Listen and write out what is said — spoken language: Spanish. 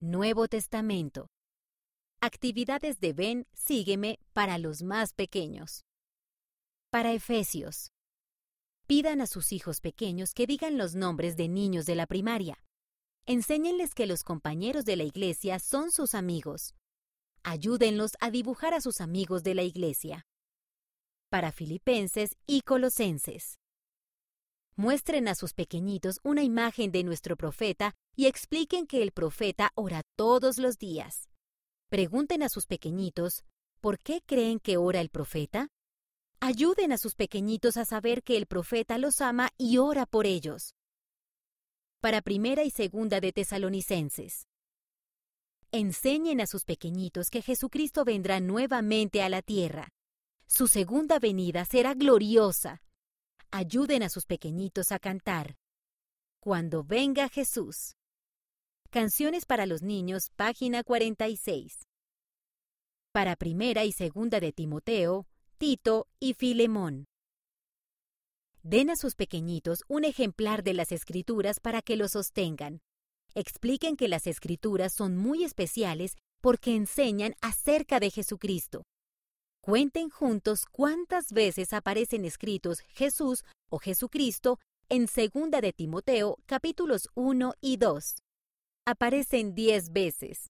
Nuevo Testamento. Actividades de Ven, sígueme para los más pequeños. Para Efesios. Pidan a sus hijos pequeños que digan los nombres de niños de la primaria. Enséñenles que los compañeros de la iglesia son sus amigos. Ayúdenlos a dibujar a sus amigos de la iglesia. Para Filipenses y Colosenses. Muestren a sus pequeñitos una imagen de nuestro profeta y expliquen que el profeta ora todos los días. Pregunten a sus pequeñitos, ¿por qué creen que ora el profeta? Ayuden a sus pequeñitos a saber que el profeta los ama y ora por ellos. Para primera y segunda de Tesalonicenses. Enseñen a sus pequeñitos que Jesucristo vendrá nuevamente a la tierra. Su segunda venida será gloriosa. Ayuden a sus pequeñitos a cantar. Cuando venga Jesús. Canciones para los niños, página 46. Para primera y segunda de Timoteo, Tito y Filemón. Den a sus pequeñitos un ejemplar de las escrituras para que lo sostengan. Expliquen que las escrituras son muy especiales porque enseñan acerca de Jesucristo. Cuenten juntos cuántas veces aparecen escritos Jesús o Jesucristo en 2 de Timoteo capítulos 1 y 2. Aparecen diez veces.